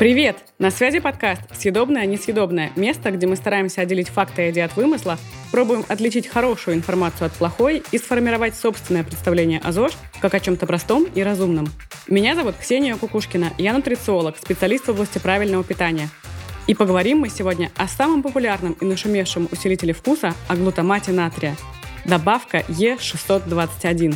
Привет! На связи подкаст «Съедобное, несъедобное» – место, где мы стараемся отделить факты и идеи от вымысла, пробуем отличить хорошую информацию от плохой и сформировать собственное представление о ЗОЖ как о чем-то простом и разумном. Меня зовут Ксения Кукушкина, я нутрициолог, специалист в области правильного питания. И поговорим мы сегодня о самом популярном и нашумевшем усилителе вкуса – о глутамате натрия. Добавка Е621.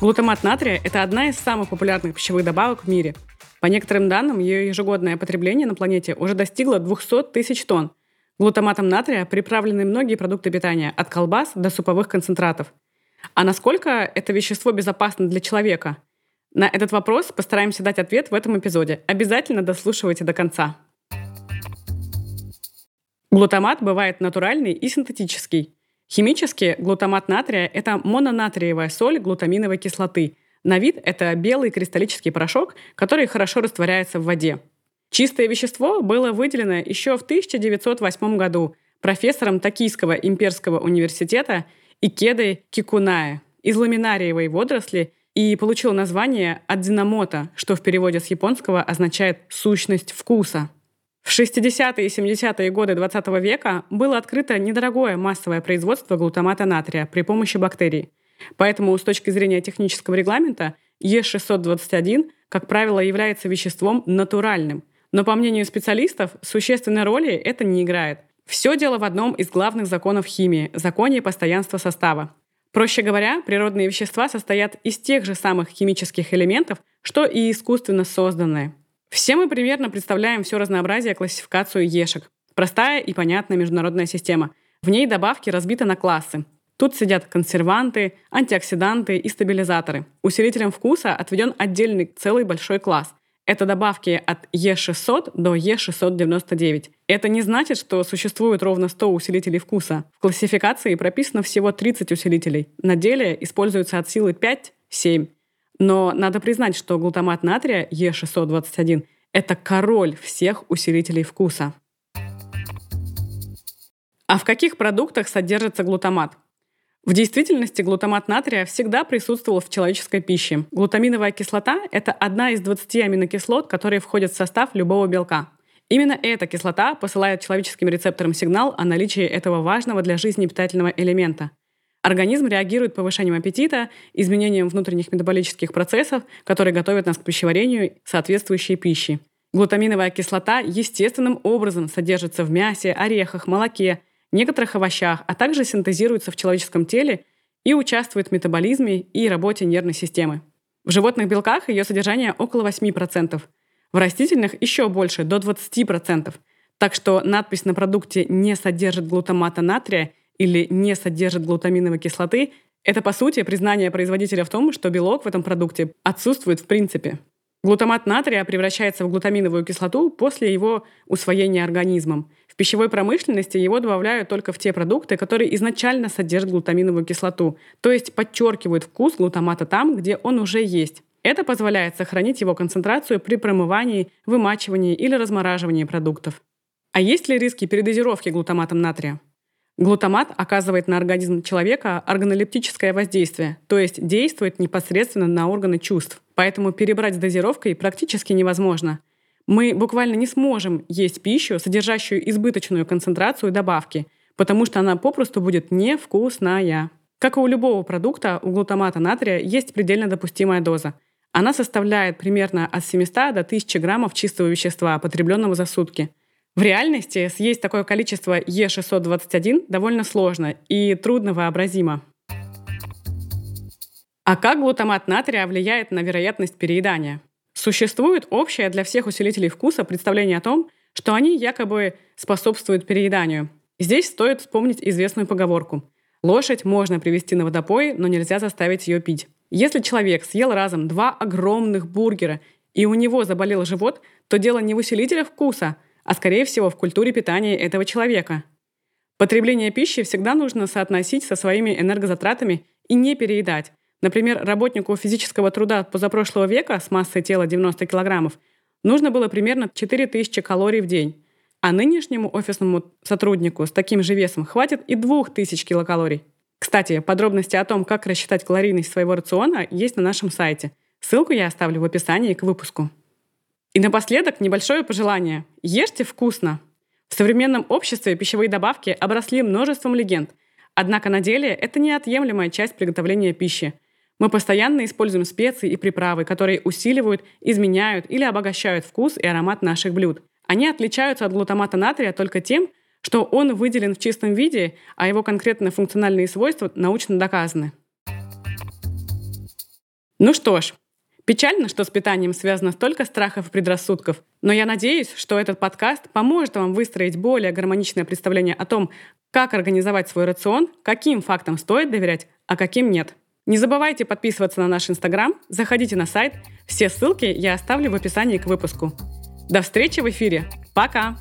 Глутамат натрия – это одна из самых популярных пищевых добавок в мире – по некоторым данным, ее ежегодное потребление на планете уже достигло 200 тысяч тонн. Глутаматом натрия приправлены многие продукты питания, от колбас до суповых концентратов. А насколько это вещество безопасно для человека? На этот вопрос постараемся дать ответ в этом эпизоде. Обязательно дослушивайте до конца. Глутамат бывает натуральный и синтетический. Химически глутамат натрия – это мононатриевая соль глутаминовой кислоты – на вид это белый кристаллический порошок, который хорошо растворяется в воде. Чистое вещество было выделено еще в 1908 году профессором Токийского имперского университета Икедой Кикунае из ламинариевой водоросли и получил название адзиномота, что в переводе с японского означает «сущность вкуса». В 60-е и 70-е годы 20 века было открыто недорогое массовое производство глутамата натрия при помощи бактерий – Поэтому с точки зрения технического регламента Е621, как правило, является веществом натуральным. Но по мнению специалистов, существенной роли это не играет. Все дело в одном из главных законов химии – законе постоянства состава. Проще говоря, природные вещества состоят из тех же самых химических элементов, что и искусственно созданные. Все мы примерно представляем все разнообразие классификацию ешек. Простая и понятная международная система. В ней добавки разбиты на классы. Тут сидят консерванты, антиоксиданты и стабилизаторы. Усилителям вкуса отведен отдельный целый большой класс. Это добавки от Е600 до Е699. Это не значит, что существует ровно 100 усилителей вкуса. В классификации прописано всего 30 усилителей. На деле используется от силы 5-7. Но надо признать, что глутамат натрия Е621 – это король всех усилителей вкуса. А в каких продуктах содержится глутамат? В действительности глутамат натрия всегда присутствовал в человеческой пище. Глутаминовая кислота – это одна из 20 аминокислот, которые входят в состав любого белка. Именно эта кислота посылает человеческим рецепторам сигнал о наличии этого важного для жизни питательного элемента. Организм реагирует повышением аппетита, изменением внутренних метаболических процессов, которые готовят нас к пищеварению соответствующей пищи. Глутаминовая кислота естественным образом содержится в мясе, орехах, молоке – некоторых овощах, а также синтезируется в человеческом теле и участвует в метаболизме и работе нервной системы. В животных белках ее содержание около 8%, в растительных еще больше, до 20%. Так что надпись на продукте «не содержит глутамата натрия» или «не содержит глутаминовой кислоты» — это, по сути, признание производителя в том, что белок в этом продукте отсутствует в принципе. Глутамат натрия превращается в глутаминовую кислоту после его усвоения организмом — в пищевой промышленности его добавляют только в те продукты, которые изначально содержат глутаминовую кислоту, то есть подчеркивают вкус глутамата там, где он уже есть. Это позволяет сохранить его концентрацию при промывании, вымачивании или размораживании продуктов. А есть ли риски передозировки глутаматом натрия? Глутамат оказывает на организм человека органолептическое воздействие, то есть действует непосредственно на органы чувств. Поэтому перебрать с дозировкой практически невозможно – мы буквально не сможем есть пищу, содержащую избыточную концентрацию добавки, потому что она попросту будет невкусная. Как и у любого продукта, у глутамата натрия есть предельно допустимая доза. Она составляет примерно от 700 до 1000 граммов чистого вещества, потребленного за сутки. В реальности съесть такое количество Е621 довольно сложно и трудно вообразимо. А как глутамат натрия влияет на вероятность переедания? Существует общее для всех усилителей вкуса представление о том, что они якобы способствуют перееданию. Здесь стоит вспомнить известную поговорку. Лошадь можно привести на водопой, но нельзя заставить ее пить. Если человек съел разом два огромных бургера и у него заболел живот, то дело не в усилителях вкуса, а скорее всего в культуре питания этого человека. Потребление пищи всегда нужно соотносить со своими энергозатратами и не переедать, Например, работнику физического труда позапрошлого века с массой тела 90 килограммов нужно было примерно 4000 калорий в день. А нынешнему офисному сотруднику с таким же весом хватит и 2000 килокалорий. Кстати, подробности о том, как рассчитать калорийность своего рациона, есть на нашем сайте. Ссылку я оставлю в описании к выпуску. И напоследок небольшое пожелание. Ешьте вкусно. В современном обществе пищевые добавки обросли множеством легенд. Однако на деле это неотъемлемая часть приготовления пищи. Мы постоянно используем специи и приправы, которые усиливают, изменяют или обогащают вкус и аромат наших блюд. Они отличаются от глутамата натрия только тем, что он выделен в чистом виде, а его конкретные функциональные свойства научно доказаны. Ну что ж, печально, что с питанием связано столько страхов и предрассудков, но я надеюсь, что этот подкаст поможет вам выстроить более гармоничное представление о том, как организовать свой рацион, каким фактам стоит доверять, а каким нет. Не забывайте подписываться на наш Инстаграм, заходите на сайт. Все ссылки я оставлю в описании к выпуску. До встречи в эфире. Пока!